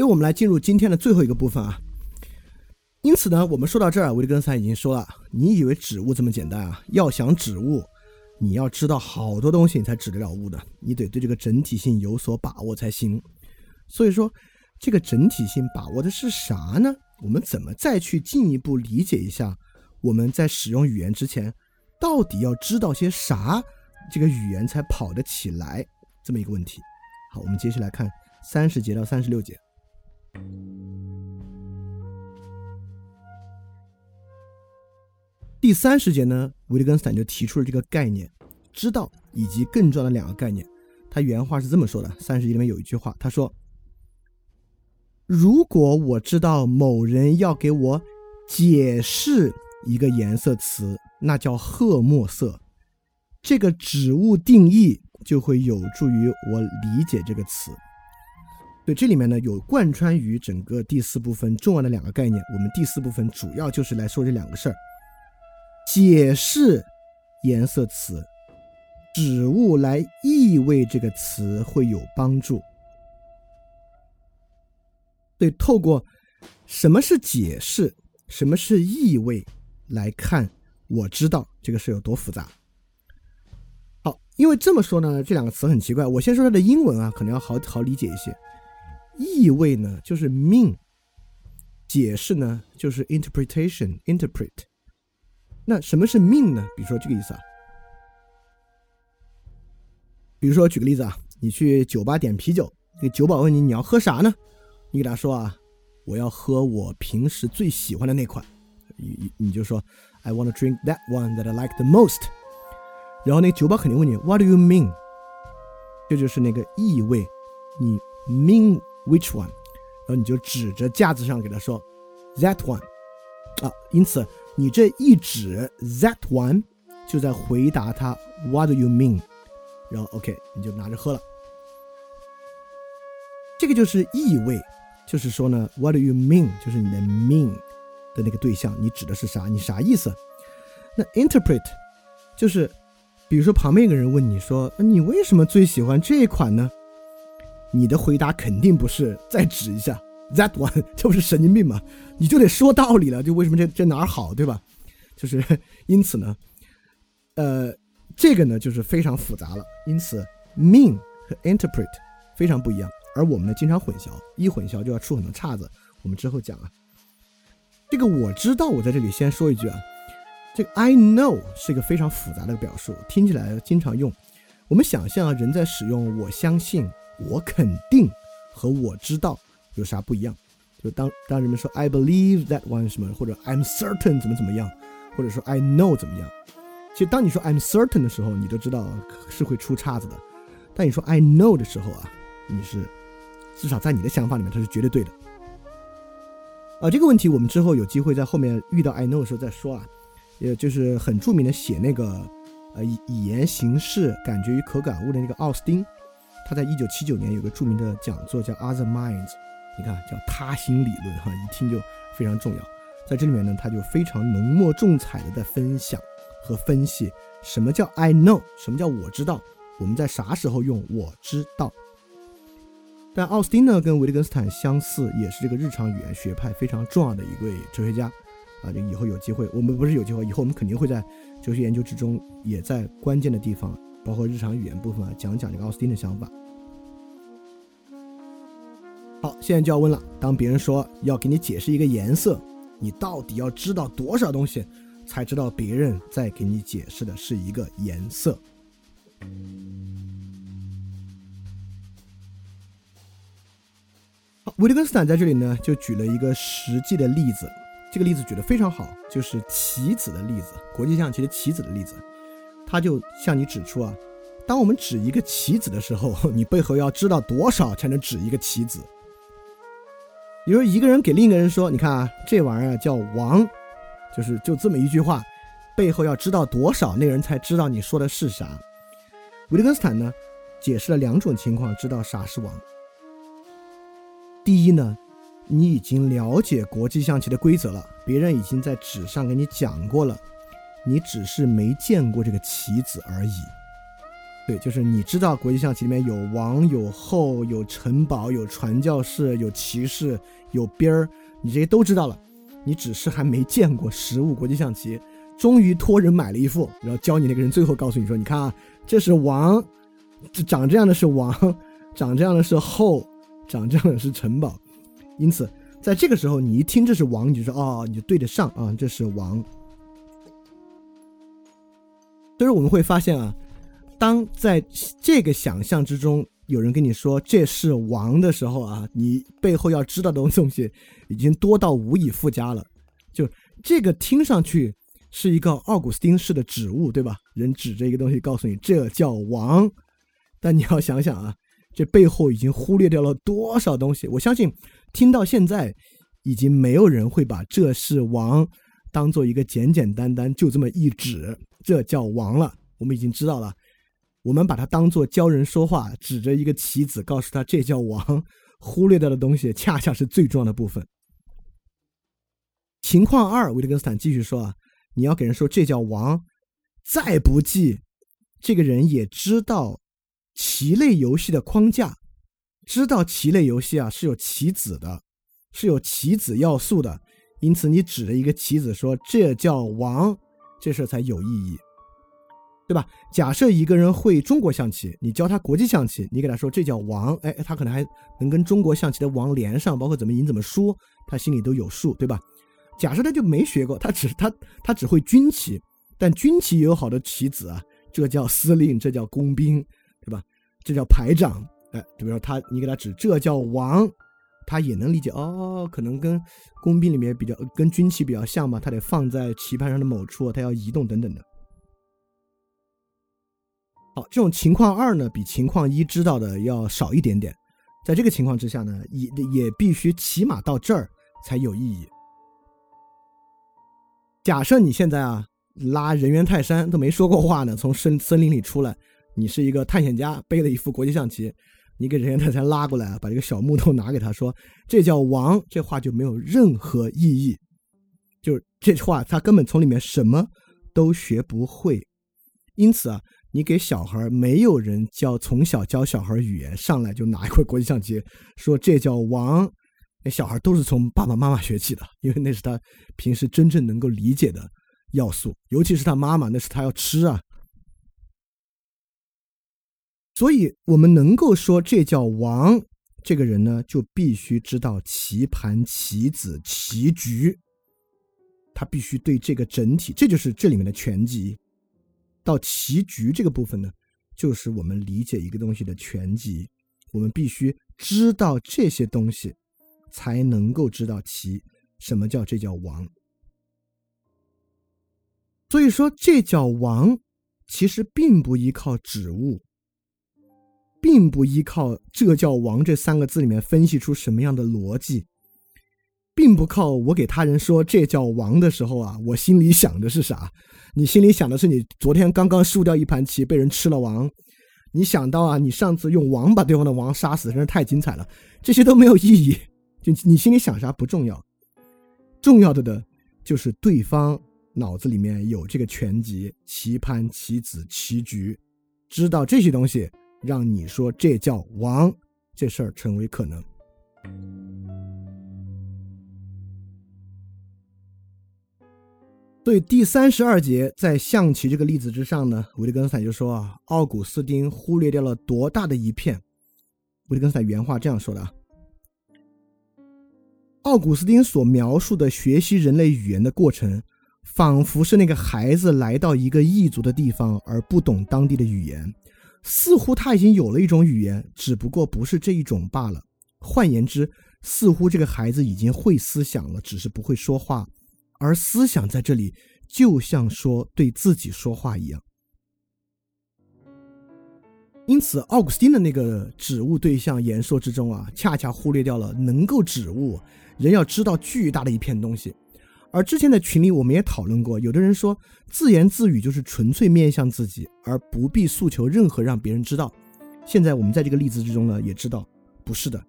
所以我们来进入今天的最后一个部分啊。因此呢，我们说到这儿，维特根斯坦已经说了，你以为指物这么简单啊？要想指物，你要知道好多东西，你才指得了物的。你得对这个整体性有所把握才行。所以说，这个整体性把握的是啥呢？我们怎么再去进一步理解一下？我们在使用语言之前，到底要知道些啥？这个语言才跑得起来？这么一个问题。好，我们接下来看三十节到三十六节。第三十节呢，维特根斯坦就提出了这个概念“知道”以及更重要的两个概念。他原话是这么说的：三十节里面有一句话，他说：“如果我知道某人要给我解释一个颜色词，那叫褐墨色，这个指物定义就会有助于我理解这个词。”对，这里面呢有贯穿于整个第四部分重要的两个概念。我们第四部分主要就是来说这两个事儿：解释颜色词，指物来意味这个词会有帮助。对，透过什么是解释，什么是意味来看，我知道这个事有多复杂。好，因为这么说呢，这两个词很奇怪。我先说它的英文啊，可能要好好理解一些。意味呢，就是 mean；解释呢，就是 interpretation，interpret。那什么是 mean 呢？比如说这个意思啊，比如说举个例子啊，你去酒吧点啤酒，那个酒保问你你要喝啥呢？你给他说啊，我要喝我平时最喜欢的那款，你你就说 I want to drink that one that I like the most。然后那酒保肯定问你 What do you mean？这就是那个意味，你 mean。Which one？然后你就指着架子上给他说，That one。啊，因此你这一指 That one，就在回答他 What do you mean？然后 OK，你就拿着喝了。这个就是意味，就是说呢，What do you mean？就是你的 mean 的那个对象，你指的是啥？你啥意思？那 interpret 就是，比如说旁边一个人问你说，你为什么最喜欢这一款呢？你的回答肯定不是再指一下 that one，这不是神经病吗？你就得说道理了，就为什么这这哪儿好，对吧？就是因此呢，呃，这个呢就是非常复杂了。因此，mean 和 interpret 非常不一样，而我们呢经常混淆，一混淆就要出很多岔子。我们之后讲啊，这个我知道，我在这里先说一句啊，这个 I know 是一个非常复杂的表述，听起来经常用。我们想象啊，人在使用我相信。我肯定和我知道有啥不一样？就当当人们说 I believe that one 什么，或者 I'm certain 怎么怎么样，或者说 I know 怎么样？其实当你说 I'm certain 的时候，你都知道是会出岔子的。但你说 I know 的时候啊，你是至少在你的想法里面，它是绝对对的。啊，这个问题我们之后有机会在后面遇到 I know 的时候再说啊。也就是很著名的写那个呃语言形式感觉与可感悟的那个奥斯汀。他在一九七九年有个著名的讲座叫 Other Minds，你看叫他心理论哈，一听就非常重要。在这里面呢，他就非常浓墨重彩的在分享和分析什么叫 I know，什么叫我知道，我们在啥时候用我知道。但奥斯汀呢，跟维特根斯坦相似，也是这个日常语言学派非常重要的一位哲学家啊。这以后有机会，我们不是有机会，以后我们肯定会在哲学研究之中，也在关键的地方，包括日常语言部分啊，讲讲这个奥斯汀的想法。好，现在就要问了。当别人说要给你解释一个颜色，你到底要知道多少东西，才知道别人在给你解释的是一个颜色？好，维特根斯坦在这里呢，就举了一个实际的例子。这个例子举得非常好，就是棋子的例子，国际象棋的棋子的例子。他就向你指出啊，当我们指一个棋子的时候，你背后要知道多少才能指一个棋子？比如一个人给另一个人说：“你看啊，这玩意儿叫王，就是就这么一句话，背后要知道多少，那个人才知道你说的是啥。”维特根斯坦呢，解释了两种情况，知道啥是王。第一呢，你已经了解国际象棋的规则了，别人已经在纸上给你讲过了，你只是没见过这个棋子而已。对，就是你知道国际象棋里面有王、有后、有城堡、有传教士、有骑士、有兵儿，你这些都知道了，你只是还没见过实物国际象棋。终于托人买了一副，然后教你那个人最后告诉你说：“你看啊，这是王，这长这样的是王，长这样的是后，长这样的是城堡。”因此，在这个时候，你一听这是王，你就说：“哦，你就对得上啊，这是王。”所以我们会发现啊。当在这个想象之中，有人跟你说这是王的时候啊，你背后要知道的东西已经多到无以复加了。就这个听上去是一个奥古斯丁式的指物，对吧？人指着一个东西告诉你这叫王，但你要想想啊，这背后已经忽略掉了多少东西。我相信听到现在，已经没有人会把这是王当做一个简简单单就这么一指，这叫王了。我们已经知道了。我们把它当做教人说话，指着一个棋子告诉他这叫王，忽略掉的东西恰恰是最重要的部分。情况二，维特根斯坦继续说啊，你要给人说这叫王，再不济，这个人也知道棋类游戏的框架，知道棋类游戏啊是有棋子的，是有棋子要素的，因此你指着一个棋子说这叫王，这事才有意义。对吧？假设一个人会中国象棋，你教他国际象棋，你给他说这叫王，哎，他可能还能跟中国象棋的王连上，包括怎么赢怎么输，他心里都有数，对吧？假设他就没学过，他只他他只会军棋，但军棋也有好多棋子啊，这叫司令，这叫工兵，对吧？这叫排长，哎，比如说他你给他指这叫王，他也能理解哦，可能跟工兵里面比较跟军棋比较像嘛，他得放在棋盘上的某处，他要移动等等的。好，这种情况二呢，比情况一知道的要少一点点。在这个情况之下呢，也也必须起码到这儿才有意义。假设你现在啊拉人猿泰山都没说过话呢，从森森林里出来，你是一个探险家，背了一副国际象棋，你给人家泰山拉过来，啊把这个小木头拿给他说，这叫王，这话就没有任何意义，就是这话他根本从里面什么都学不会。因此啊。你给小孩没有人教，从小教小孩语言，上来就拿一块国际象棋，说这叫王，那小孩都是从爸爸妈妈学起的，因为那是他平时真正能够理解的要素，尤其是他妈妈，那是他要吃啊。所以，我们能够说这叫王，这个人呢，就必须知道棋盘、棋子、棋局，他必须对这个整体，这就是这里面的全集。到棋局这个部分呢，就是我们理解一个东西的全集。我们必须知道这些东西，才能够知道棋什么叫这叫王。所以说，这叫王，其实并不依靠指物，并不依靠这叫王这三个字里面分析出什么样的逻辑。并不靠我给他人说这叫王的时候啊，我心里想的是啥？你心里想的是你昨天刚刚输掉一盘棋被人吃了王，你想到啊，你上次用王把对方的王杀死，真是太精彩了。这些都没有意义，就你心里想啥不重要，重要的的就是对方脑子里面有这个全集棋盘、棋子、棋局，知道这些东西，让你说这叫王，这事儿成为可能。所以第三十二节在象棋这个例子之上呢，维特根斯坦就说啊，奥古斯丁忽略掉了多大的一片。维特根斯坦原话这样说的啊，奥古斯丁所描述的学习人类语言的过程，仿佛是那个孩子来到一个异族的地方而不懂当地的语言，似乎他已经有了一种语言，只不过不是这一种罢了。换言之，似乎这个孩子已经会思想了，只是不会说话。而思想在这里就像说对自己说话一样，因此，奥古斯丁的那个指物对象言说之中啊，恰恰忽略掉了能够指物，人要知道巨大的一片东西。而之前的群里我们也讨论过，有的人说自言自语就是纯粹面向自己，而不必诉求任何让别人知道。现在我们在这个例子之中呢，也知道不是的，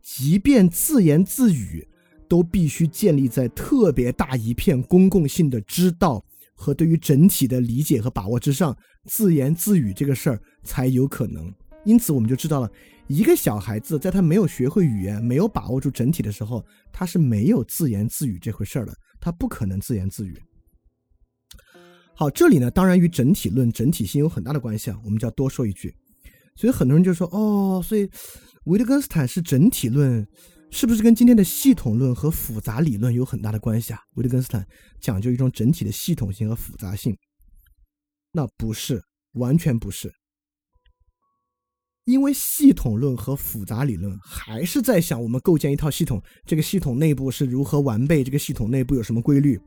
即便自言自语，都必须建立在特别大一片公共性的知道。和对于整体的理解和把握之上，自言自语这个事儿才有可能。因此，我们就知道了，一个小孩子在他没有学会语言、没有把握住整体的时候，他是没有自言自语这回事儿的，他不可能自言自语。好，这里呢，当然与整体论、整体性有很大的关系啊，我们就要多说一句。所以很多人就说，哦，所以维特根斯坦是整体论。是不是跟今天的系统论和复杂理论有很大的关系啊？维特根斯坦讲究一种整体的系统性和复杂性，那不是，完全不是。因为系统论和复杂理论还是在想我们构建一套系统，这个系统内部是如何完备，这个系统内部有什么规律。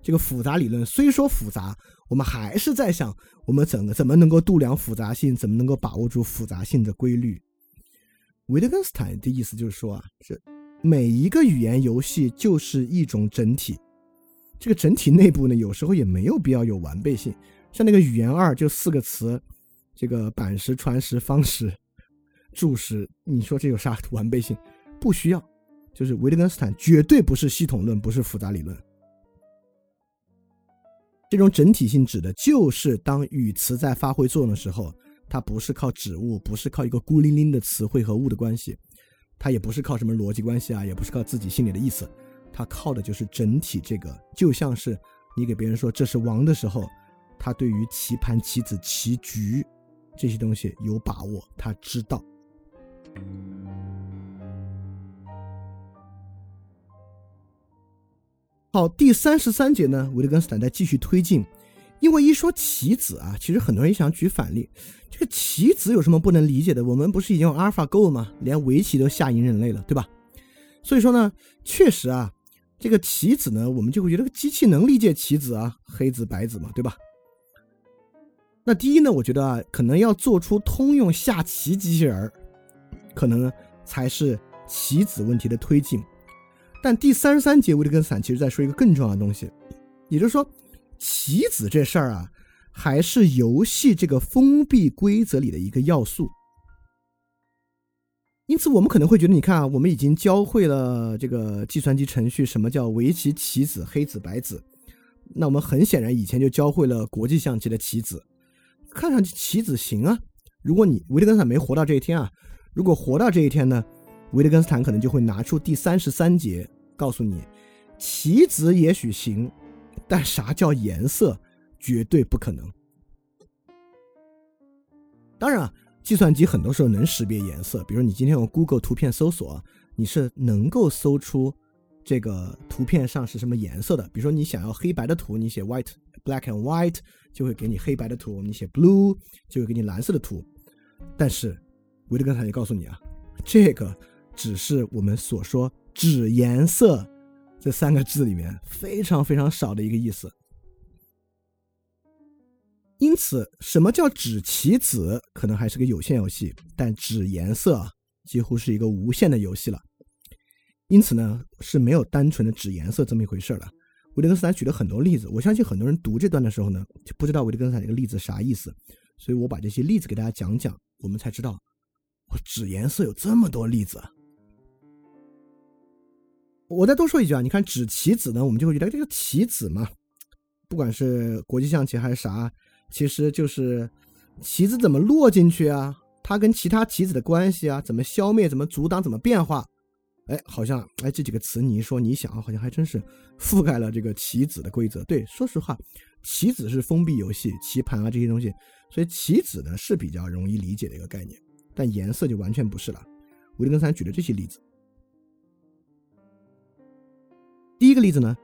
这个复杂理论虽说复杂，我们还是在想我们怎么怎么能够度量复杂性，怎么能够把握住复杂性的规律。维特根斯坦的意思就是说啊，是每一个语言游戏就是一种整体，这个整体内部呢，有时候也没有必要有完备性。像那个语言二就四个词，这个板石、传石、方石、注释，你说这有啥完备性？不需要。就是维特根斯坦绝对不是系统论，不是复杂理论。这种整体性指的就是当语词在发挥作用的时候。它不是靠指物，不是靠一个孤零零的词汇和物的关系，它也不是靠什么逻辑关系啊，也不是靠自己心里的意思，它靠的就是整体。这个就像是你给别人说这是王的时候，他对于棋盘、棋子、棋局这些东西有把握，他知道。好，第三十三节呢，维特根斯坦在继续推进。因为一说棋子啊，其实很多人想举反例。这个棋子有什么不能理解的？我们不是已经用阿尔法 Go 了吗？连围棋都吓赢人类了，对吧？所以说呢，确实啊，这个棋子呢，我们就会觉得这个机器能理解棋子啊，黑子白子嘛，对吧？那第一呢，我觉得啊，可能要做出通用下棋机器人儿，可能才是棋子问题的推进。但第三十三节维特根斯坦其实在说一个更重要的东西，也就是说。棋子这事儿啊，还是游戏这个封闭规则里的一个要素。因此，我们可能会觉得，你看啊，我们已经教会了这个计算机程序什么叫围棋棋子、黑子白子。那我们很显然以前就教会了国际象棋的棋子，看上去棋子行啊。如果你维特根斯坦没活到这一天啊，如果活到这一天呢，维特根斯坦可能就会拿出第三十三节，告诉你，棋子也许行。但啥叫颜色？绝对不可能。当然啊，计算机很多时候能识别颜色，比如你今天用 Google 图片搜索，你是能够搜出这个图片上是什么颜色的。比如说你想要黑白的图，你写 white black and white 就会给你黑白的图；你写 blue 就会给你蓝色的图。但是维特根斯坦就告诉你啊，这个只是我们所说指颜色。这三个字里面非常非常少的一个意思，因此，什么叫指棋子，可能还是个有限游戏；但指颜色几乎是一个无限的游戏了。因此呢，是没有单纯的指颜色这么一回事了。维特根斯坦举了很多例子，我相信很多人读这段的时候呢，就不知道维特根斯坦这个例子啥意思，所以我把这些例子给大家讲讲，我们才知道，我纸颜色有这么多例子。我再多说一句啊，你看纸棋子呢，我们就会觉得这个棋子嘛，不管是国际象棋还是啥，其实就是棋子怎么落进去啊，它跟其他棋子的关系啊，怎么消灭，怎么阻挡，怎么变化，哎，好像哎这几个词你一说，你想好像还真是覆盖了这个棋子的规则。对，说实话，棋子是封闭游戏，棋盘啊这些东西，所以棋子呢是比较容易理解的一个概念，但颜色就完全不是了。维特根斯坦举的这些例子。第一个例子呢，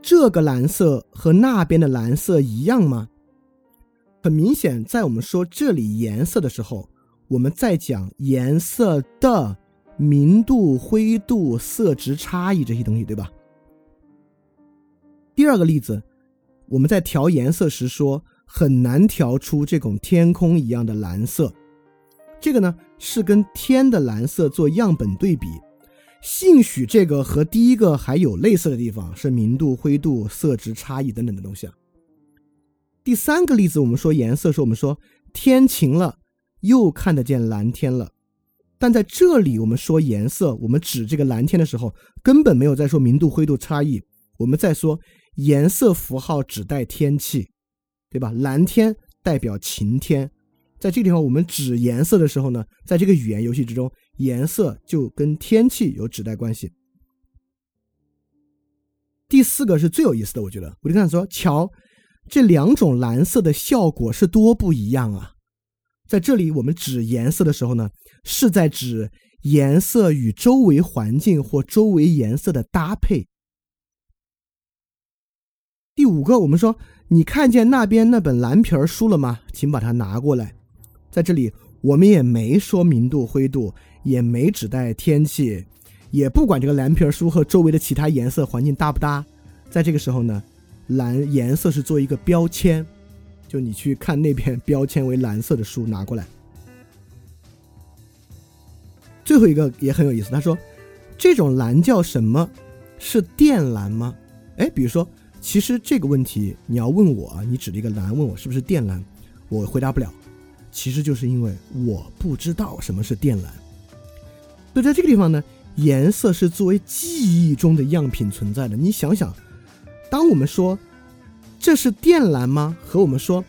这个蓝色和那边的蓝色一样吗？很明显，在我们说这里颜色的时候，我们在讲颜色的明度、灰度、色值差异这些东西，对吧？第二个例子，我们在调颜色时说很难调出这种天空一样的蓝色，这个呢是跟天的蓝色做样本对比。兴许这个和第一个还有类似的地方，是明度、灰度、色值差异等等的东西啊。第三个例子，我们说颜色，是我们说天晴了，又看得见蓝天了。但在这里，我们说颜色，我们指这个蓝天的时候，根本没有在说明度、灰度差异，我们在说颜色符号指代天气，对吧？蓝天代表晴天，在这个地方，我们指颜色的时候呢，在这个语言游戏之中。颜色就跟天气有指代关系。第四个是最有意思的，我觉得，我就跟他说：“瞧，这两种蓝色的效果是多不一样啊！”在这里，我们指颜色的时候呢，是在指颜色与周围环境或周围颜色的搭配。第五个，我们说：“你看见那边那本蓝皮儿书了吗？请把它拿过来。”在这里，我们也没说明度、灰度。也没指代天气，也不管这个蓝皮书和周围的其他颜色环境搭不搭。在这个时候呢，蓝颜色是做一个标签，就你去看那片标签为蓝色的书拿过来。最后一个也很有意思，他说这种蓝叫什么？是靛蓝吗？哎，比如说，其实这个问题你要问我，你指了一个蓝问我是不是靛蓝，我回答不了，其实就是因为我不知道什么是靛蓝。所以在这个地方呢，颜色是作为记忆中的样品存在的。你想想，当我们说这是靛蓝吗？和我们说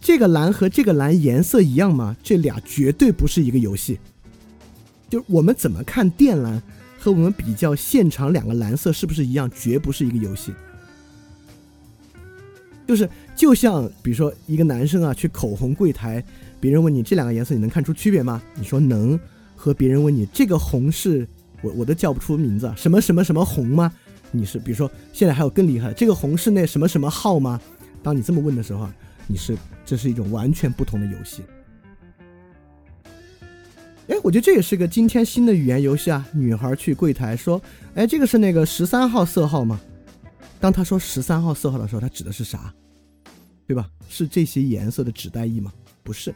这个蓝和这个蓝颜色一样吗？这俩绝对不是一个游戏。就是我们怎么看靛蓝和我们比较现场两个蓝色是不是一样，绝不是一个游戏。就是就像比如说一个男生啊去口红柜台，别人问你这两个颜色你能看出区别吗？你说能。和别人问你这个红是我我都叫不出名字，什么什么什么红吗？你是比如说现在还有更厉害，这个红是那什么什么号吗？当你这么问的时候，你是这是一种完全不同的游戏。哎，我觉得这也是个今天新的语言游戏啊。女孩去柜台说：“哎，这个是那个十三号色号吗？”当他说十三号色号的时候，他指的是啥？对吧？是这些颜色的指代意吗？不是。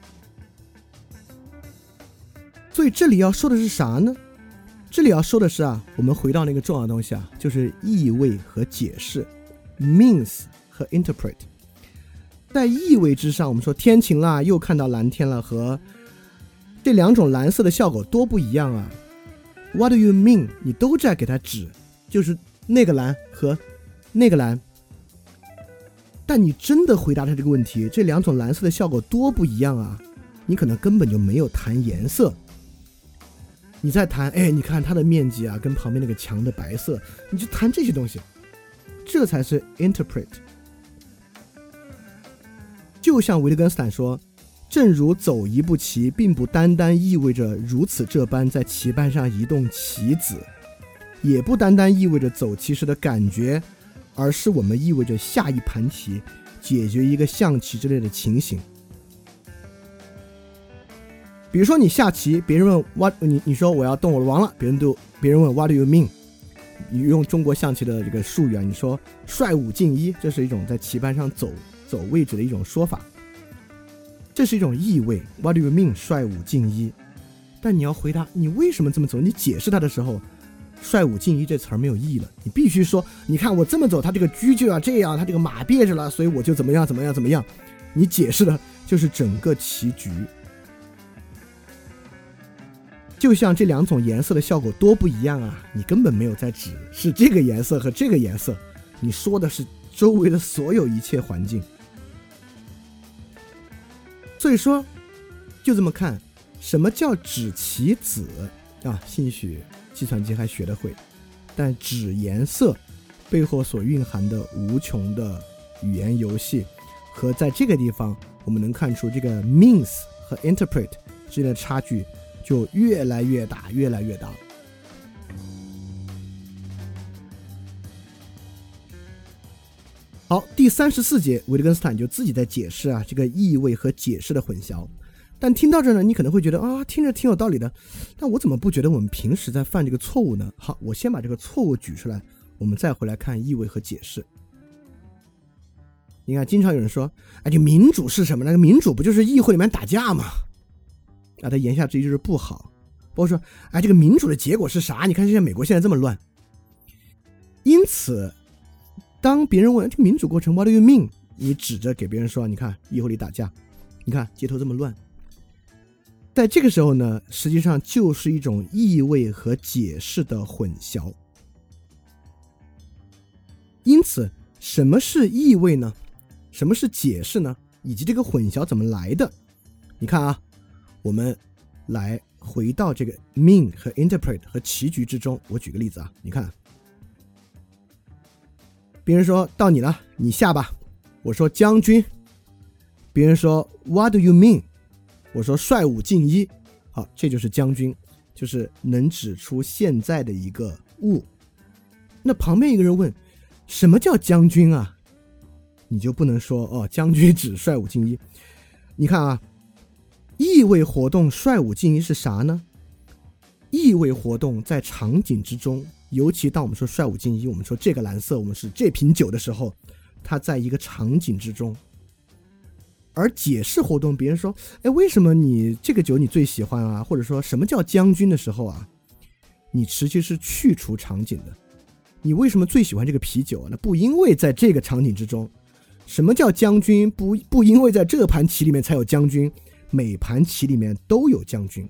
所以这里要说的是啥呢？这里要说的是啊，我们回到那个重要的东西啊，就是意味和解释，means 和 interpret。在意味之上，我们说天晴了，又看到蓝天了，和这两种蓝色的效果多不一样啊！What do you mean？你都在给它指，就是那个蓝和那个蓝。但你真的回答他这个问题，这两种蓝色的效果多不一样啊？你可能根本就没有谈颜色。你在谈，哎，你看它的面积啊，跟旁边那个墙的白色，你就谈这些东西，这才是 interpret。就像维特根斯坦说，正如走一步棋，并不单单意味着如此这般在棋盘上移动棋子，也不单单意味着走棋时的感觉，而是我们意味着下一盘棋，解决一个象棋之类的情形。比如说你下棋，别人问 what 你你说我要动我的王了，别人都别人问 what do you mean？你用中国象棋的这个术语啊，你说率五进一，这是一种在棋盘上走走位置的一种说法，这是一种意味。What do you mean？率五进一？但你要回答你为什么这么走，你解释它的时候，率五进一这词儿没有意义了。你必须说，你看我这么走，他这个车就要这样，他这个马别着了，所以我就怎么样怎么样怎么样。你解释的就是整个棋局。就像这两种颜色的效果多不一样啊！你根本没有在指是这个颜色和这个颜色，你说的是周围的所有一切环境。所以说，就这么看，什么叫指棋子啊？兴许计算机还学得会，但纸颜色背后所蕴含的无穷的语言游戏，和在这个地方我们能看出这个 means 和 interpret 之间的差距。就越来越大，越来越大。好，第三十四节，维特根斯坦就自己在解释啊，这个意味和解释的混淆。但听到这呢，你可能会觉得啊，听着挺有道理的。但我怎么不觉得我们平时在犯这个错误呢？好，我先把这个错误举出来，我们再回来看意味和解释。你看，经常有人说，哎，这民主是什么？那个民主不就是议会里面打架吗？啊，他言下之意就是不好。包括说，哎，这个民主的结果是啥？你看现在美国现在这么乱。因此，当别人问这个民主过程 What do you mean？你指着给别人说，你看议会里打架，你看街头这么乱。在这个时候呢，实际上就是一种意味和解释的混淆。因此，什么是意味呢？什么是解释呢？以及这个混淆怎么来的？你看啊，我们来回到这个 mean 和 interpret 和棋局之中。我举个例子啊，你看，别人说到你了，你下吧。我说将军，别人说 What do you mean？我说率五进一，好，这就是将军，就是能指出现在的一个物。那旁边一个人问，什么叫将军啊？你就不能说哦，将军指率五进一。你看啊，意味活动率五进一是啥呢？意味活动在场景之中，尤其当我们说率五进一，我们说这个蓝色，我们是这瓶酒的时候，它在一个场景之中。而解释活动，别人说：“哎，为什么你这个酒你最喜欢啊？”或者说什么叫将军的时候啊，你实际是去除场景的。你为什么最喜欢这个啤酒？那不因为在这个场景之中。什么叫将军？不不因为在这盘棋里面才有将军，每盘棋里面都有将军。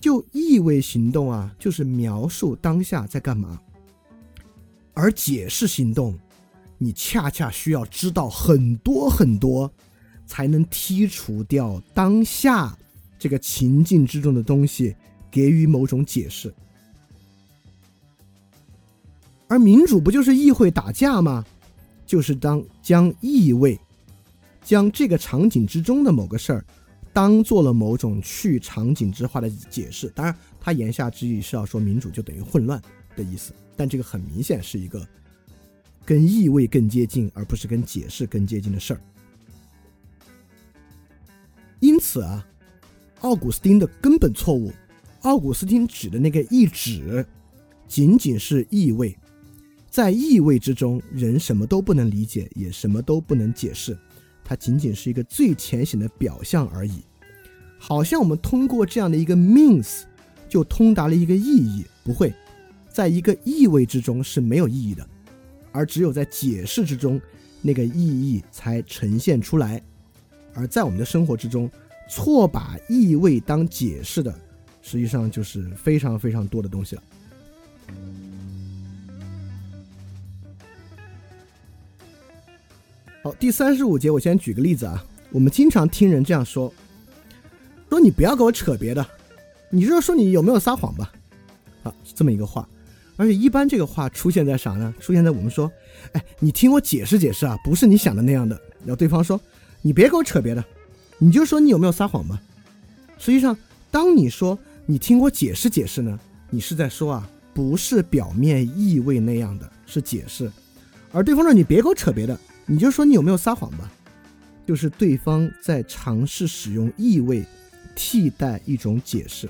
就意味行动啊，就是描述当下在干嘛。而解释行动，你恰恰需要知道很多很多。才能剔除掉当下这个情境之中的东西，给予某种解释。而民主不就是议会打架吗？就是当将意味，将这个场景之中的某个事儿，当做了某种去场景之化的解释。当然，他言下之意是要说民主就等于混乱的意思。但这个很明显是一个跟意味更接近，而不是跟解释更接近的事儿。因此啊，奥古斯丁的根本错误，奥古斯丁指的那个意指，仅仅是意味，在意味之中，人什么都不能理解，也什么都不能解释，它仅仅是一个最浅显的表象而已。好像我们通过这样的一个 means，就通达了一个意义，不会，在一个意味之中是没有意义的，而只有在解释之中，那个意义才呈现出来。而在我们的生活之中，错把意味当解释的，实际上就是非常非常多的东西了。好，第三十五节，我先举个例子啊。我们经常听人这样说：“说你不要跟我扯别的，你就说你有没有撒谎吧。”啊，这么一个话。而且一般这个话出现在啥呢？出现在我们说：“哎，你听我解释解释啊，不是你想的那样的。”然后对方说。你别给我扯别的，你就说你有没有撒谎吧。实际上，当你说你听我解释解释呢，你是在说啊，不是表面意味那样的，是解释。而对方说你别给我扯别的，你就说你有没有撒谎吧，就是对方在尝试使用意味替代一种解释。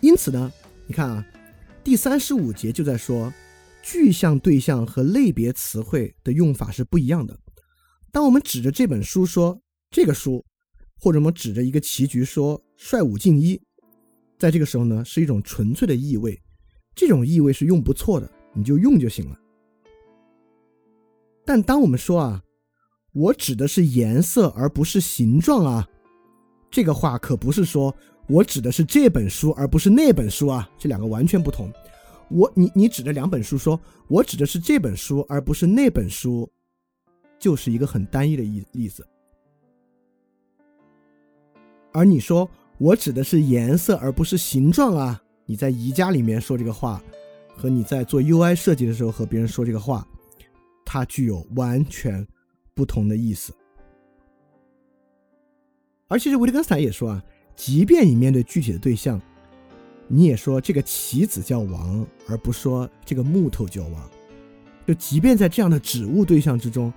因此呢，你看啊，第三十五节就在说。具象对象和类别词汇的用法是不一样的。当我们指着这本书说这个书，或者我们指着一个棋局说帅五进一，在这个时候呢，是一种纯粹的意味，这种意味是用不错的，你就用就行了。但当我们说啊，我指的是颜色而不是形状啊，这个话可不是说我指的是这本书而不是那本书啊，这两个完全不同。我你你指着两本书说，我指的是这本书而不是那本书，就是一个很单一的意例子。而你说我指的是颜色而不是形状啊，你在宜家里面说这个话，和你在做 UI 设计的时候和别人说这个话，它具有完全不同的意思。而其实维特根斯坦也说啊，即便你面对具体的对象。你也说这个棋子叫王，而不说这个木头叫王。就即便在这样的指物对象之中，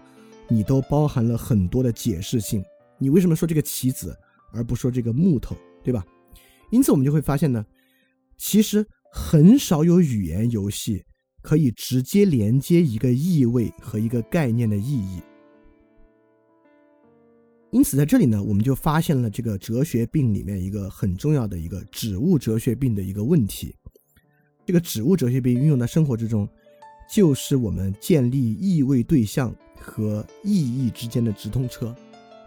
你都包含了很多的解释性。你为什么说这个棋子，而不说这个木头，对吧？因此，我们就会发现呢，其实很少有语言游戏可以直接连接一个意味和一个概念的意义。因此，在这里呢，我们就发现了这个哲学病里面一个很重要的一个指物哲学病的一个问题。这个指物哲学病运用到生活之中，就是我们建立意味对象和意义之间的直通车。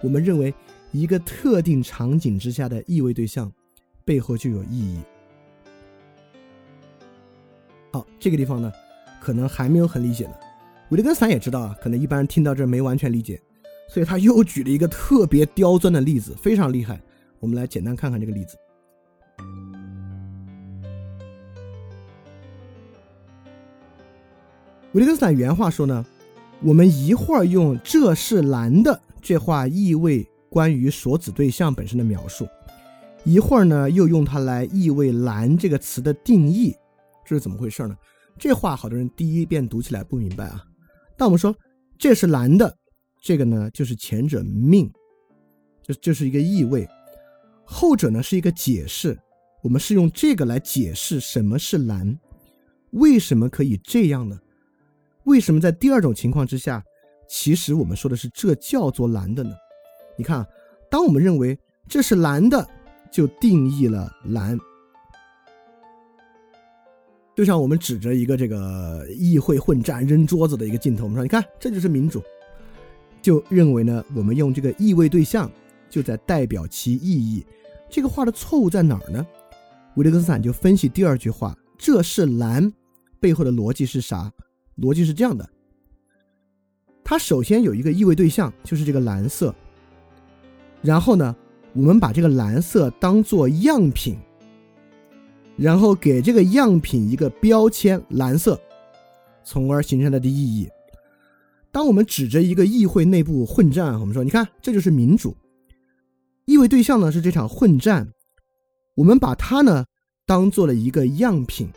我们认为一个特定场景之下的意味对象背后就有意义。好，这个地方呢，可能还没有很理解呢。维特根斯坦也知道啊，可能一般人听到这没完全理解。所以他又举了一个特别刁钻的例子，非常厉害。我们来简单看看这个例子。维特根斯坦原话说呢，我们一会儿用“这是蓝的”这话意味关于所指对象本身的描述，一会儿呢又用它来意味“蓝”这个词的定义，这是怎么回事呢？这话好多人第一遍读起来不明白啊。但我们说这是蓝的。这个呢，就是前者命，就就是一个意味；后者呢是一个解释。我们是用这个来解释什么是蓝，为什么可以这样呢？为什么在第二种情况之下，其实我们说的是这叫做蓝的呢？你看，当我们认为这是蓝的，就定义了蓝。就像我们指着一个这个议会混战、扔桌子的一个镜头，我们说，你看，这就是民主。就认为呢，我们用这个意味对象就在代表其意义。这个话的错误在哪儿呢？维特根斯坦就分析第二句话：“这是蓝”背后的逻辑是啥？逻辑是这样的：它首先有一个意味对象，就是这个蓝色。然后呢，我们把这个蓝色当做样品，然后给这个样品一个标签“蓝色”，从而形成它的意义。当我们指着一个议会内部混战，我们说：“你看，这就是民主。”议会对象呢是这场混战，我们把它呢当做了一个样品，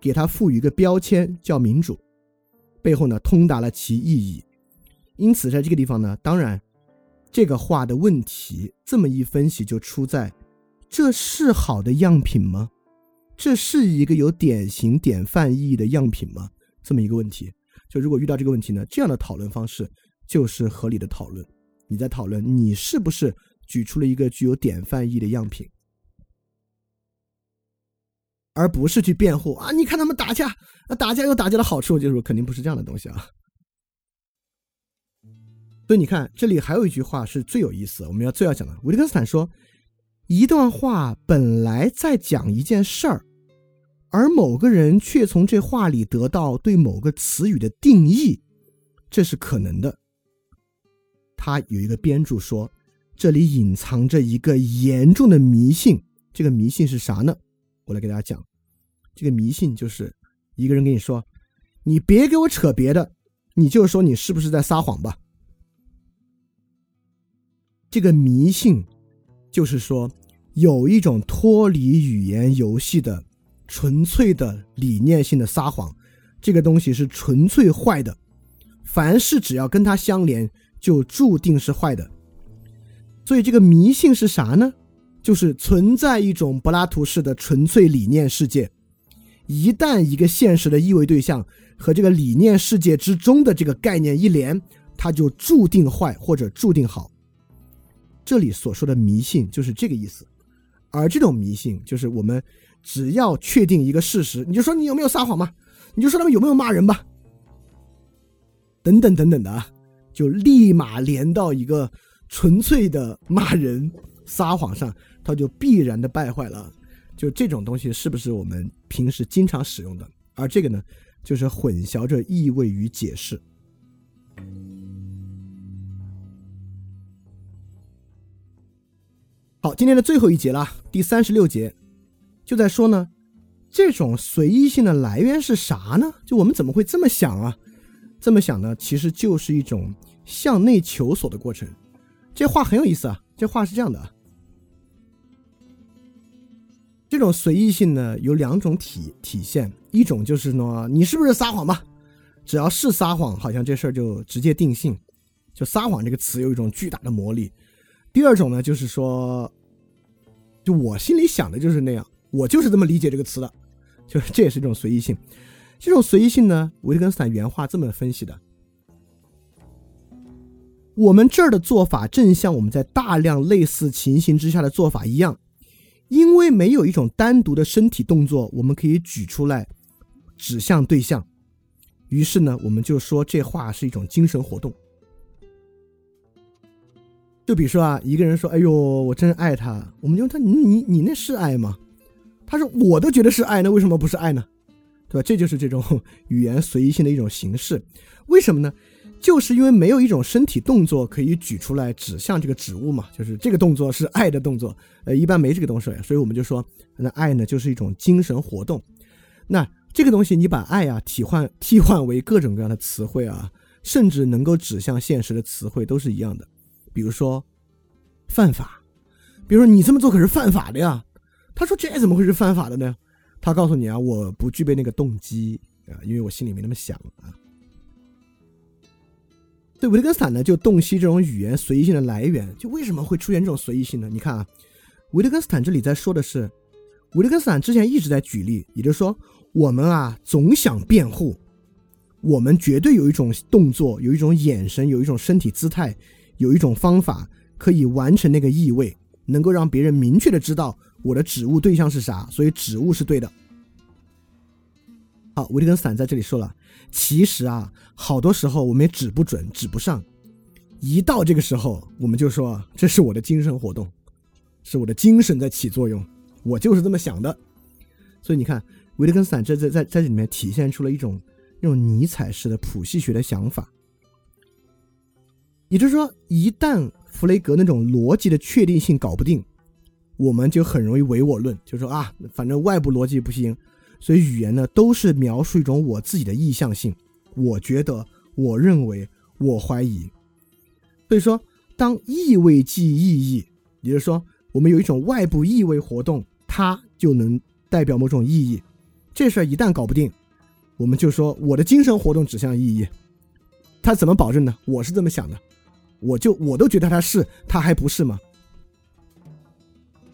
给它赋予一个标签叫民主，背后呢通达了其意义。因此，在这个地方呢，当然这个话的问题这么一分析就出在：这是好的样品吗？这是一个有典型典范意义的样品吗？这么一个问题。就如果遇到这个问题呢，这样的讨论方式就是合理的讨论。你在讨论你是不是举出了一个具有典范意义的样品，而不是去辩护啊！你看他们打架，那打架有打架的好处，就是肯定不是这样的东西啊。所以你看，这里还有一句话是最有意思，我们要最要讲的。维特根斯坦说，一段话本来在讲一件事儿。而某个人却从这话里得到对某个词语的定义，这是可能的。他有一个编注说，这里隐藏着一个严重的迷信。这个迷信是啥呢？我来给大家讲。这个迷信就是一个人跟你说：“你别给我扯别的，你就说你是不是在撒谎吧。”这个迷信就是说有一种脱离语言游戏的。纯粹的理念性的撒谎，这个东西是纯粹坏的。凡是只要跟它相连，就注定是坏的。所以这个迷信是啥呢？就是存在一种柏拉图式的纯粹理念世界。一旦一个现实的意味对象和这个理念世界之中的这个概念一连，它就注定坏或者注定好。这里所说的迷信就是这个意思。而这种迷信就是我们。只要确定一个事实，你就说你有没有撒谎嘛？你就说他们有没有骂人吧？等等等等的啊，就立马连到一个纯粹的骂人、撒谎上，它就必然的败坏了。就这种东西是不是我们平时经常使用的？而这个呢，就是混淆着意味与解释。好，今天的最后一节了，第三十六节。就在说呢，这种随意性的来源是啥呢？就我们怎么会这么想啊？这么想呢，其实就是一种向内求索的过程。这话很有意思啊。这话是这样的啊，这种随意性呢有两种体体现，一种就是呢，你是不是撒谎吧？只要是撒谎，好像这事儿就直接定性，就撒谎这个词有一种巨大的魔力。第二种呢，就是说，就我心里想的就是那样。我就是这么理解这个词的，就是这也是一种随意性。这种随意性呢，维特根斯坦原话这么分析的：我们这儿的做法正像我们在大量类似情形之下的做法一样，因为没有一种单独的身体动作，我们可以举出来指向对象。于是呢，我们就说这话是一种精神活动。就比如说啊，一个人说：“哎呦，我真爱他。”我们就问他：“你你你那是爱吗？”他说：“我都觉得是爱，那为什么不是爱呢？对吧？”这就是这种 语言随意性的一种形式。为什么呢？就是因为没有一种身体动作可以举出来指向这个指物嘛，就是这个动作是爱的动作。呃，一般没这个东西，所以我们就说，那爱呢就是一种精神活动。那这个东西，你把爱啊替换替换为各种各样的词汇啊，甚至能够指向现实的词汇都是一样的。比如说，犯法，比如说你这么做可是犯法的呀。他说这怎么会是犯法的呢？他告诉你啊，我不具备那个动机啊，因为我心里没那么想啊。对维特根斯坦呢，就洞悉这种语言随意性的来源。就为什么会出现这种随意性呢？你看啊，维特根斯坦这里在说的是，维特根斯坦之前一直在举例，也就是说，我们啊总想辩护，我们绝对有一种动作，有一种眼神，有一种身体姿态，有一种方法可以完成那个意味，能够让别人明确的知道我的指物对象是啥，所以指物是对的。好，维特根斯坦在这里说了。其实啊，好多时候我们也指不准、指不上。一到这个时候，我们就说这是我的精神活动，是我的精神在起作用，我就是这么想的。所以你看，维特根斯坦这在在在这里面体现出了一种那种尼采式的谱系学的想法。也就是说，一旦弗雷格那种逻辑的确定性搞不定，我们就很容易唯我论，就说啊，反正外部逻辑不行。所以语言呢，都是描述一种我自己的意向性。我觉得，我认为，我怀疑。所以说，当意味即意义，也就是说，我们有一种外部意味活动，它就能代表某种意义。这事儿一旦搞不定，我们就说我的精神活动指向意义。他怎么保证呢？我是这么想的，我就我都觉得他是，他还不是吗？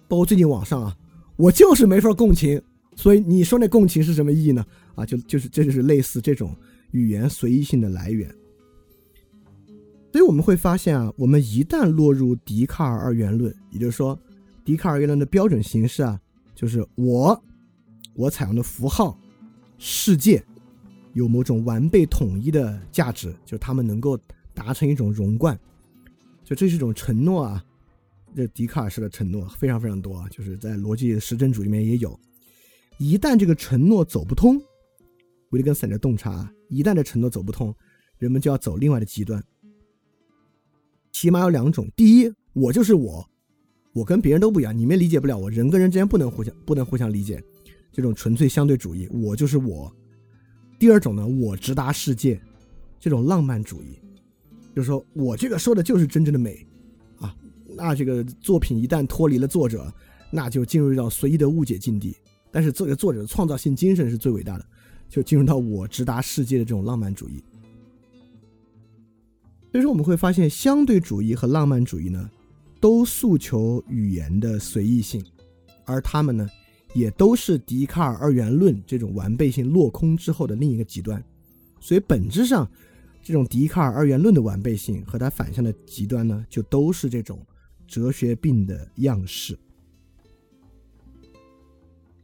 包括最近网上啊，我就是没法共情。所以你说那共情是什么意义呢？啊，就就是这就是类似这种语言随意性的来源。所以我们会发现啊，我们一旦落入笛卡尔二元论，也就是说，笛卡尔二元论的标准形式啊，就是我，我采用的符号，世界有某种完备统一的价值，就他们能够达成一种融贯，就这是一种承诺啊。这笛卡尔式的承诺非常非常多啊，就是在逻辑实证主义里面也有。一旦这个承诺走不通，维特根斯坦的洞察，一旦这承诺走不通，人们就要走另外的极端。起码有两种：第一，我就是我，我跟别人都不一样，你们理解不了我，人跟人之间不能互相不能互相理解，这种纯粹相对主义，我就是我。第二种呢，我直达世界，这种浪漫主义，就是说我这个说的就是真正的美，那这个作品一旦脱离了作者，那就进入到随意的误解境地。但是这个作者的创造性精神是最伟大的，就进入到我直达世界的这种浪漫主义。所以说我们会发现，相对主义和浪漫主义呢，都诉求语言的随意性，而他们呢，也都是笛卡尔二元论这种完备性落空之后的另一个极端。所以本质上，这种笛卡尔二元论的完备性和它反向的极端呢，就都是这种哲学病的样式。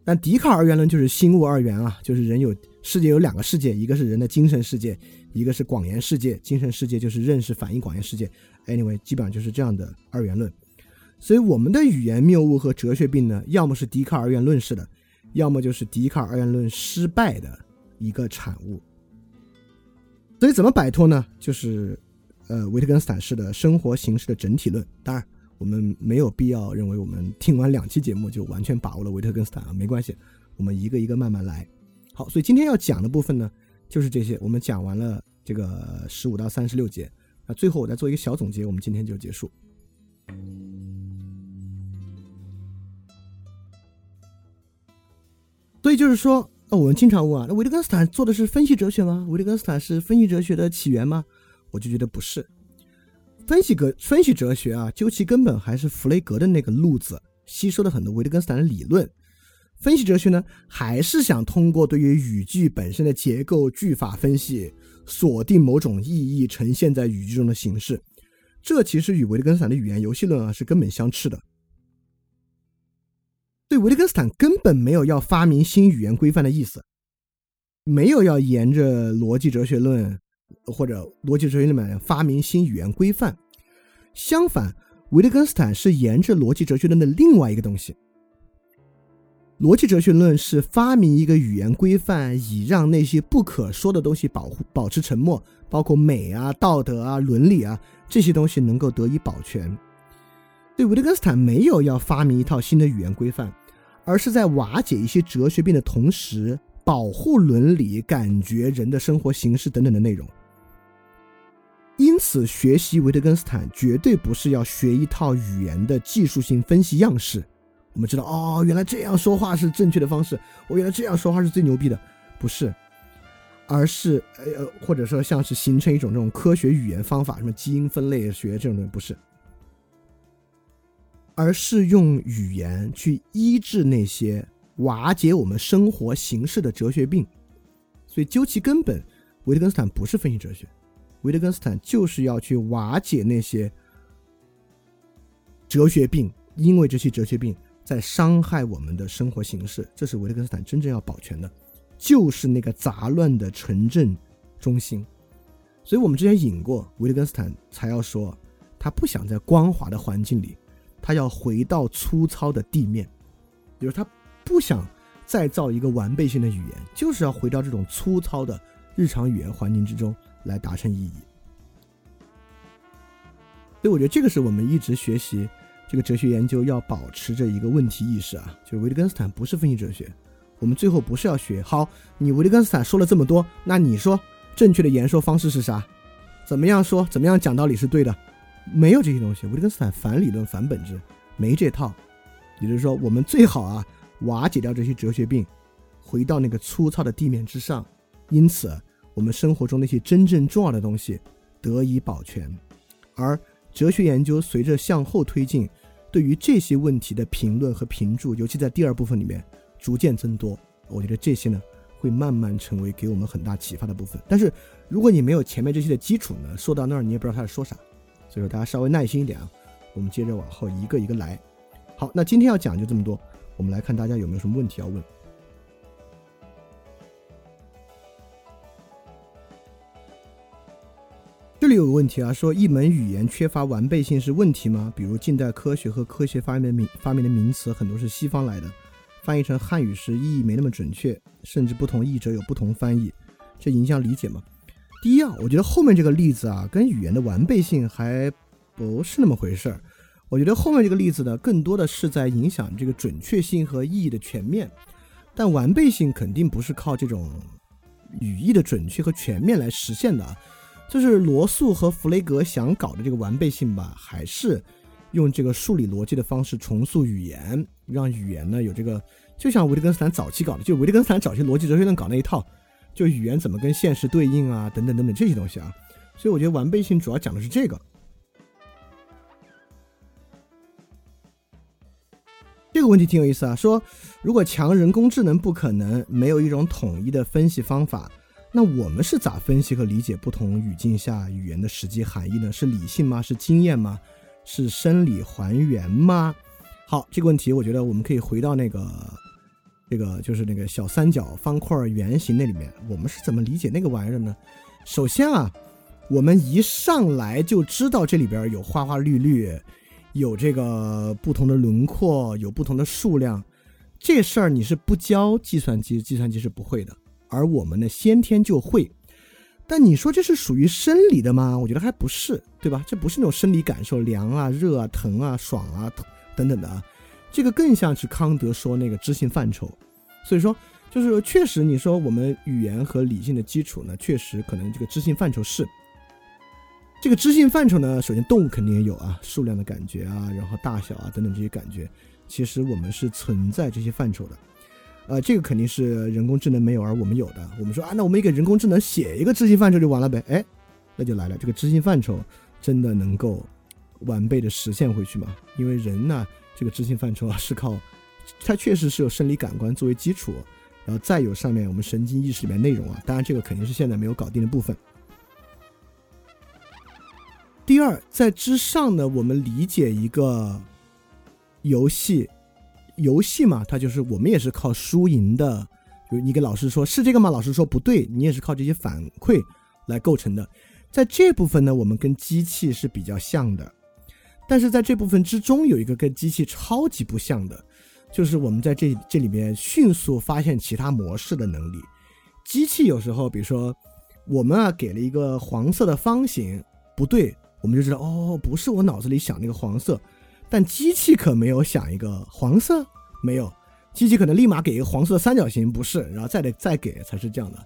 但笛卡尔二元论就是心物二元啊，就是人有世界有两个世界，一个是人的精神世界，一个是广言世界。精神世界就是认识反应广言世界。Anyway，基本上就是这样的二元论。所以我们的语言谬误和哲学病呢，要么是笛卡尔二元论式的，要么就是笛卡尔二元论失败的一个产物。所以怎么摆脱呢？就是呃维特根斯坦式的生活形式的整体论。当然。我们没有必要认为我们听完两期节目就完全把握了维特根斯坦啊，没关系，我们一个一个慢慢来。好，所以今天要讲的部分呢，就是这些。我们讲完了这个十五到三十六节，那最后我再做一个小总结，我们今天就结束。所以就是说，那我们经常问啊，那维特根斯坦做的是分析哲学吗？维特根斯坦是分析哲学的起源吗？我就觉得不是。分析格分析哲学啊，究其根本还是弗雷格的那个路子，吸收了很多维特根斯坦的理论。分析哲学呢，还是想通过对于语句本身的结构、句法分析，锁定某种意义呈现在语句中的形式。这其实与维特根斯坦的语言游戏论啊是根本相斥的。对维特根斯坦根本没有要发明新语言规范的意思，没有要沿着逻辑哲学论或者逻辑哲学里面发明新语言规范。相反，维特根斯坦是沿着逻辑哲学论的另外一个东西。逻辑哲学论是发明一个语言规范，以让那些不可说的东西保护、保持沉默，包括美啊、道德啊、伦理啊这些东西能够得以保全。对维特根斯坦没有要发明一套新的语言规范。而是在瓦解一些哲学病的同时，保护伦理、感觉、人的生活形式等等的内容。因此，学习维特根斯坦绝对不是要学一套语言的技术性分析样式。我们知道，哦，原来这样说话是正确的方式，我原来这样说话是最牛逼的，不是，而是呃，或者说像是形成一种这种科学语言方法，什么基因分类学这种东西，不是。而是用语言去医治那些瓦解我们生活形式的哲学病，所以究其根本，维特根斯坦不是分析哲学，维特根斯坦就是要去瓦解那些哲学病，因为这些哲学病在伤害我们的生活形式，这是维特根斯坦真正要保全的，就是那个杂乱的城镇中心。所以我们之前引过维特根斯坦，才要说他不想在光滑的环境里。他要回到粗糙的地面，比如他不想再造一个完备性的语言，就是要回到这种粗糙的日常语言环境之中来达成意义。所以我觉得这个是我们一直学习这个哲学研究要保持着一个问题意识啊，就是维特根斯坦不是分析哲学，我们最后不是要学好，你维特根斯坦说了这么多，那你说正确的言说方式是啥？怎么样说？怎么样讲道理是对的？没有这些东西，维特根斯坦反理论反本质，没这套。也就是说，我们最好啊瓦解掉这些哲学病，回到那个粗糙的地面之上。因此，我们生活中那些真正重要的东西得以保全。而哲学研究随着向后推进，对于这些问题的评论和评注，尤其在第二部分里面逐渐增多。我觉得这些呢，会慢慢成为给我们很大启发的部分。但是，如果你没有前面这些的基础呢，说到那儿你也不知道他在说啥。所以说大家稍微耐心一点啊，我们接着往后一个一个来。好，那今天要讲就这么多，我们来看大家有没有什么问题要问。问题啊，说一门语言缺乏完备性是问题吗？比如近代科学和科学发明的名发明的名词很多是西方来的，翻译成汉语时意义没那么准确，甚至不同译者有不同翻译，这影响理解吗？第一啊，我觉得后面这个例子啊，跟语言的完备性还不是那么回事儿。我觉得后面这个例子呢，更多的是在影响这个准确性和意义的全面。但完备性肯定不是靠这种语义的准确和全面来实现的。就是罗素和弗雷格想搞的这个完备性吧，还是用这个数理逻辑的方式重塑语言，让语言呢有这个，就像维特根斯坦早期搞的，就维特根斯坦早期逻辑哲学论搞那一套。就语言怎么跟现实对应啊，等等等等这些东西啊，所以我觉得完备性主要讲的是这个。这个问题挺有意思啊，说如果强人工智能不可能没有一种统一的分析方法，那我们是咋分析和理解不同语境下语言的实际含义呢？是理性吗？是经验吗？是生理还原吗？好，这个问题我觉得我们可以回到那个。这个就是那个小三角、方块、圆形那里面，我们是怎么理解那个玩意儿呢？首先啊，我们一上来就知道这里边有花花绿绿，有这个不同的轮廓，有不同的数量，这事儿你是不教计算机，计算机是不会的。而我们呢，先天就会。但你说这是属于生理的吗？我觉得还不是，对吧？这不是那种生理感受，凉啊、热啊、疼啊、爽啊等等的啊。这个更像是康德说那个知性范畴，所以说就是确实你说我们语言和理性的基础呢，确实可能这个知性范畴是这个知性范畴呢。首先动物肯定也有啊，数量的感觉啊，然后大小啊等等这些感觉，其实我们是存在这些范畴的。呃，这个肯定是人工智能没有而我们有的。我们说啊，那我们给人工智能写一个知性范畴就完了呗？哎，那就来了，这个知性范畴真的能够完备的实现回去吗？因为人呢。这个知性范畴啊，是靠它确实是有生理感官作为基础，然后再有上面我们神经意识里面内容啊，当然这个肯定是现在没有搞定的部分。第二，在之上呢，我们理解一个游戏，游戏嘛，它就是我们也是靠输赢的。比如你给老师说是这个吗？老师说不对，你也是靠这些反馈来构成的。在这部分呢，我们跟机器是比较像的，但是在这部分之中，有一个跟机器超级不像的，就是我们在这这里面迅速发现其他模式的能力。机器有时候，比如说我们啊给了一个黄色的方形，不对，我们就知道哦，不是我脑子里想那个黄色，但机器可没有想一个黄色，没有，机器可能立马给一个黄色三角形，不是，然后再得再给才是这样的。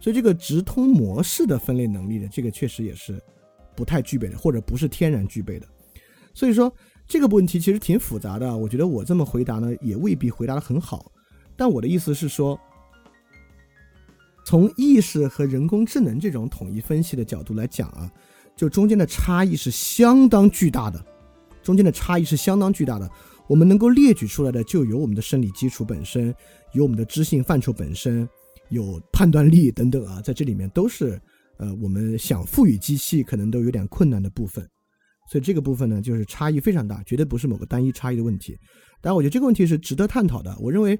所以这个直通模式的分类能力呢，这个确实也是不太具备的，或者不是天然具备的。所以说这个问题其实挺复杂的。我觉得我这么回答呢，也未必回答的很好。但我的意思是说，从意识和人工智能这种统一分析的角度来讲啊，就中间的差异是相当巨大的，中间的差异是相当巨大的。我们能够列举出来的，就有我们的生理基础本身，有我们的知性范畴本身。有判断力等等啊，在这里面都是，呃，我们想赋予机器可能都有点困难的部分，所以这个部分呢，就是差异非常大，绝对不是某个单一差异的问题。当然，我觉得这个问题是值得探讨的。我认为，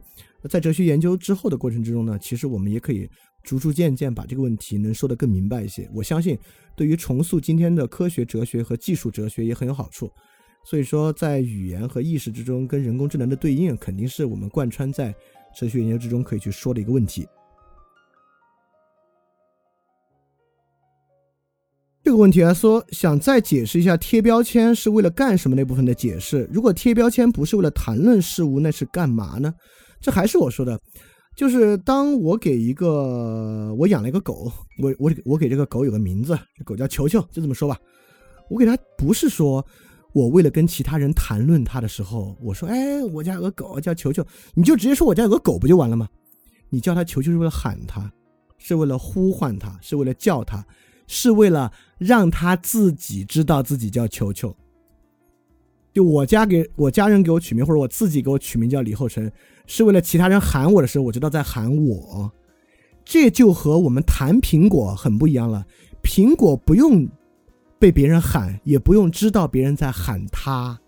在哲学研究之后的过程之中呢，其实我们也可以逐逐渐渐把这个问题能说得更明白一些。我相信，对于重塑今天的科学哲学和技术哲学也很有好处。所以说，在语言和意识之中跟人工智能的对应，肯定是我们贯穿在哲学研究之中可以去说的一个问题。这个问题来说，想再解释一下贴标签是为了干什么那部分的解释。如果贴标签不是为了谈论事物，那是干嘛呢？这还是我说的，就是当我给一个我养了一个狗，我我我给这个狗有个名字，狗叫球球，就这么说吧。我给它不是说我为了跟其他人谈论它的时候，我说，哎，我家有个狗叫球球，你就直接说我家有个狗不就完了吗？你叫它球球是为了喊它，是为了呼唤它，是为了叫它。是为了让他自己知道自己叫球球。就我家给我家人给我取名，或者我自己给我取名叫李厚成，是为了其他人喊我的时候，我知道在喊我。这就和我们谈苹果很不一样了。苹果不用被别人喊，也不用知道别人在喊他，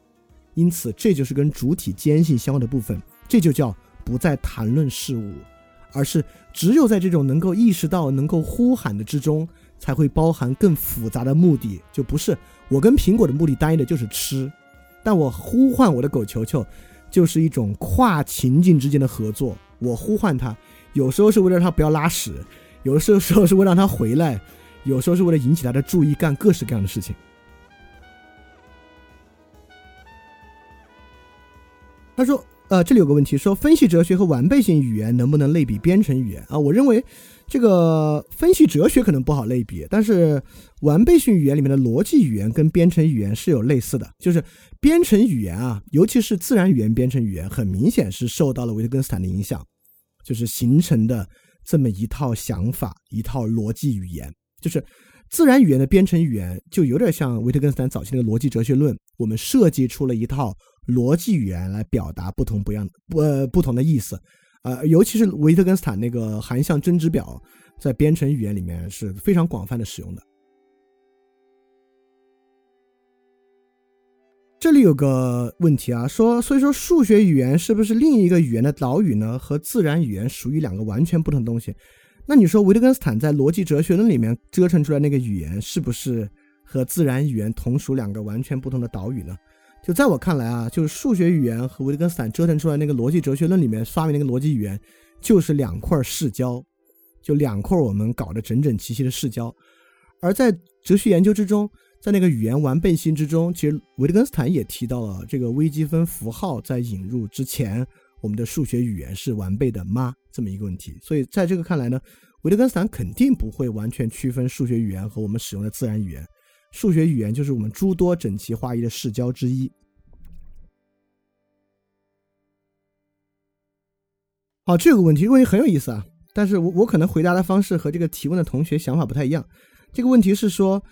因此这就是跟主体坚信相关的部分。这就叫不再谈论事物，而是只有在这种能够意识到、能够呼喊的之中。才会包含更复杂的目的，就不是我跟苹果的目的单一的就是吃，但我呼唤我的狗球球，就是一种跨情境之间的合作。我呼唤它，有时候是为了让它不要拉屎，有的时候是为了让它回来，有时候是为了引起他的注意，干各式各样的事情。他说：“呃，这里有个问题，说分析哲学和完备性语言能不能类比编程语言啊？我认为。”这个分析哲学可能不好类比，但是完备性语言里面的逻辑语言跟编程语言是有类似的，就是编程语言啊，尤其是自然语言编程语言，很明显是受到了维特根斯坦的影响，就是形成的这么一套想法，一套逻辑语言。就是自然语言的编程语言，就有点像维特根斯坦早期那个逻辑哲学论，我们设计出了一套逻辑语言来表达不同不一样不呃不同的意思。呃，尤其是维特根斯坦那个含象真值表，在编程语言里面是非常广泛的使用的。这里有个问题啊，说所以说数学语言是不是另一个语言的岛屿呢？和自然语言属于两个完全不同的东西。那你说维特根斯坦在逻辑哲学论里面折腾出来那个语言，是不是和自然语言同属两个完全不同的岛屿呢？就在我看来啊，就是数学语言和维特根斯坦折腾出来那个逻辑哲学论里面发明那个逻辑语言，就是两块视交，就两块我们搞得整整齐齐的视交。而在哲学研究之中，在那个语言完备性之中，其实维特根斯坦也提到了这个微积分符号在引入之前，我们的数学语言是完备的吗？这么一个问题。所以在这个看来呢，维特根斯坦肯定不会完全区分数学语言和我们使用的自然语言。数学语言就是我们诸多整齐划一的视交之一。好，这个问题问题很有意思啊，但是我我可能回答的方式和这个提问的同学想法不太一样。这个问题是说，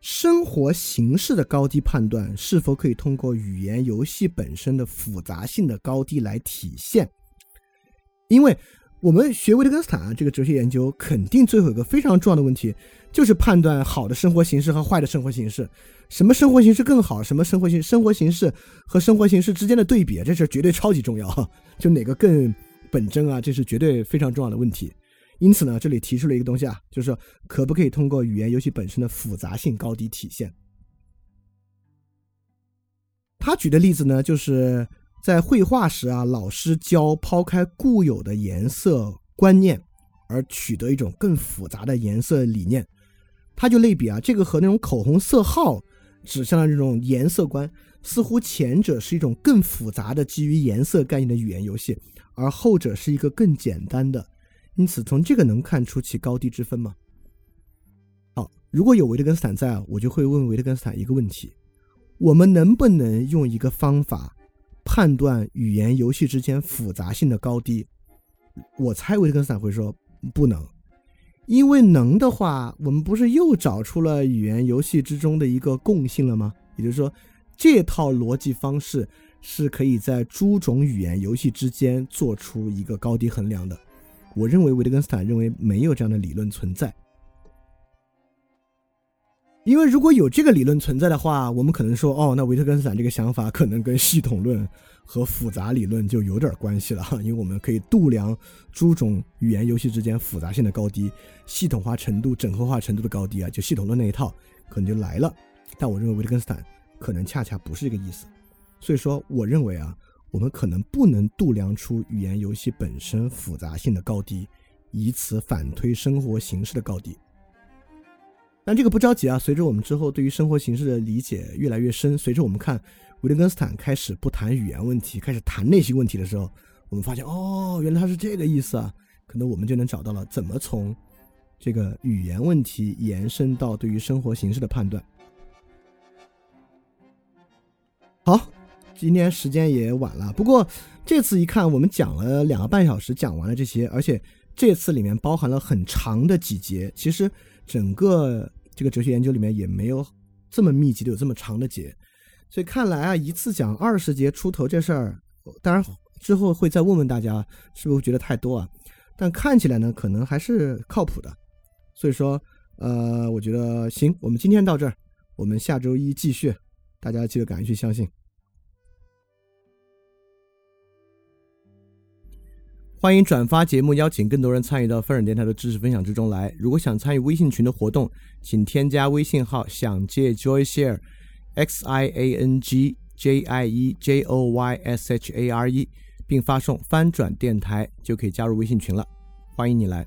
生活形式的高低判断是否可以通过语言游戏本身的复杂性的高低来体现？因为我们学维特根斯坦啊，这个哲学研究肯定最后有个非常重要的问题，就是判断好的生活形式和坏的生活形式，什么生活形式更好，什么生活形生活形式和生活形式之间的对比，这是绝对超级重要，就哪个更本真啊，这是绝对非常重要的问题。因此呢，这里提出了一个东西啊，就是可不可以通过语言游戏本身的复杂性高低体现？他举的例子呢，就是在绘画时啊，老师教抛开固有的颜色观念，而取得一种更复杂的颜色理念。他就类比啊，这个和那种口红色号指向的这种颜色观，似乎前者是一种更复杂的基于颜色概念的语言游戏，而后者是一个更简单的。因此，从这个能看出其高低之分吗？好，如果有维特根斯坦在，我就会问维特根斯坦一个问题。我们能不能用一个方法判断语言游戏之间复杂性的高低？我猜维特根斯坦会说不能，因为能的话，我们不是又找出了语言游戏之中的一个共性了吗？也就是说，这套逻辑方式是可以在诸种语言游戏之间做出一个高低衡量的。我认为维特根斯坦认为没有这样的理论存在。因为如果有这个理论存在的话，我们可能说，哦，那维特根斯坦这个想法可能跟系统论和复杂理论就有点关系了，因为我们可以度量诸种语言游戏之间复杂性的高低、系统化程度、整合化程度的高低啊，就系统论那一套可能就来了。但我认为维特根斯坦可能恰恰不是这个意思，所以说，我认为啊，我们可能不能度量出语言游戏本身复杂性的高低，以此反推生活形式的高低。但这个不着急啊，随着我们之后对于生活形式的理解越来越深，随着我们看维特根斯坦开始不谈语言问题，开始谈内心问题的时候，我们发现哦，原来他是这个意思啊，可能我们就能找到了怎么从这个语言问题延伸到对于生活形式的判断。好，今天时间也晚了，不过这次一看，我们讲了两个半小时，讲完了这些，而且这次里面包含了很长的几节，其实。整个这个哲学研究里面也没有这么密集的有这么长的节，所以看来啊，一次讲二十节出头这事儿，当然之后会再问问大家是不是觉得太多啊？但看起来呢，可能还是靠谱的。所以说，呃，我觉得行，我们今天到这儿，我们下周一继续，大家记得赶紧去相信。欢迎转发节目，邀请更多人参与到翻转电台的知识分享之中来。如果想参与微信群的活动，请添加微信号“想借 Joy Share”，X I A N G J I E J O Y S H A R E，并发送“翻转电台”就可以加入微信群了。欢迎你来。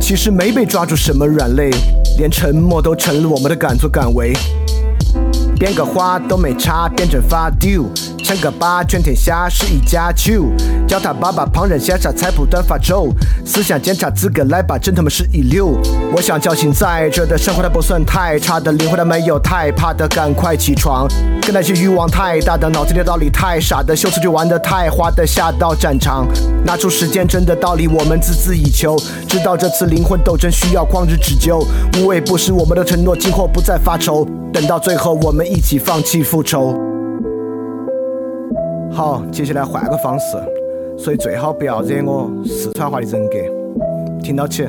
其实没被抓住什么软肋。连沉默都成了我们的敢作敢为，编个花都没差，变成发丢。三个八，全天下是一家球。叫他爸爸，旁人羡煞，菜谱短发轴。思想检查资格来吧，真他妈是一流。我想叫醒在这的生活，它不算太差的灵魂，它没有太怕的，赶快起床。跟那些欲望太大的，脑子里道理太傻的，秀词就玩的太花的，下到战场，拿出时间真的道理，我们孜孜以求。知道这次灵魂斗争需要旷日持久，无畏不实我们的承诺，今后不再发愁。等到最后，我们一起放弃复仇。好，接下来换个方式，所以最好不要惹我四川话的人格，听到起。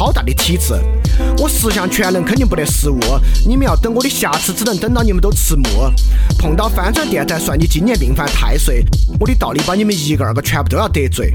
好大的体质。我十项全能肯定不得失误，你们要等我的瑕疵，只能等到你们都迟暮。碰到翻转电台，算你今年命犯太岁。我的道理把你们一个二个全部都要得罪。